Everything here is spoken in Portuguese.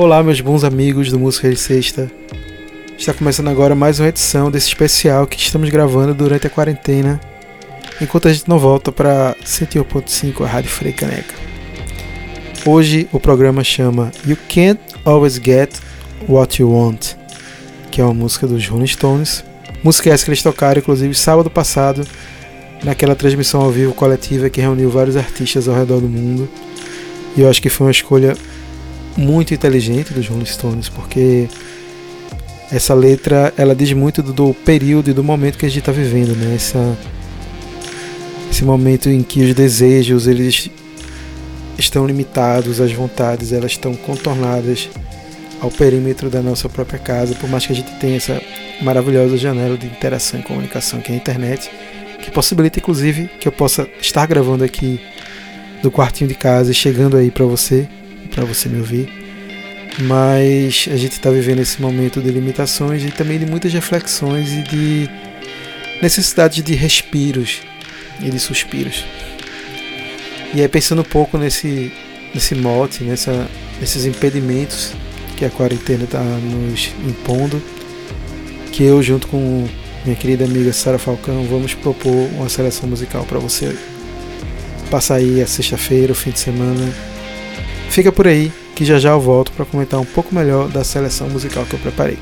Olá, meus bons amigos do Música de Sexta. Está começando agora mais uma edição desse especial que estamos gravando durante a quarentena, enquanto a gente não volta para 101.5, a Rádio Frei Caneca. Hoje o programa chama You Can't Always Get What You Want, que é uma música dos Rolling Stones. Música essa que eles tocaram, inclusive, sábado passado, naquela transmissão ao vivo coletiva que reuniu vários artistas ao redor do mundo. E eu acho que foi uma escolha muito inteligente dos Rolling Stones, porque essa letra ela diz muito do, do período e do momento que a gente está vivendo, né? Essa, esse momento em que os desejos eles estão limitados, as vontades elas estão contornadas ao perímetro da nossa própria casa, por mais que a gente tenha essa maravilhosa janela de interação e comunicação que é a internet, que possibilita inclusive que eu possa estar gravando aqui do quartinho de casa e chegando aí para você para você me ouvir. Mas a gente está vivendo esse momento de limitações e também de muitas reflexões e de necessidade de respiros e de suspiros. E aí pensando um pouco nesse, nesse mote, nessa, nesses impedimentos que a quarentena está nos impondo, que eu junto com minha querida amiga Sara Falcão vamos propor uma seleção musical para você passar aí a sexta-feira, o fim de semana Fica por aí que já já eu volto para comentar um pouco melhor da seleção musical que eu preparei.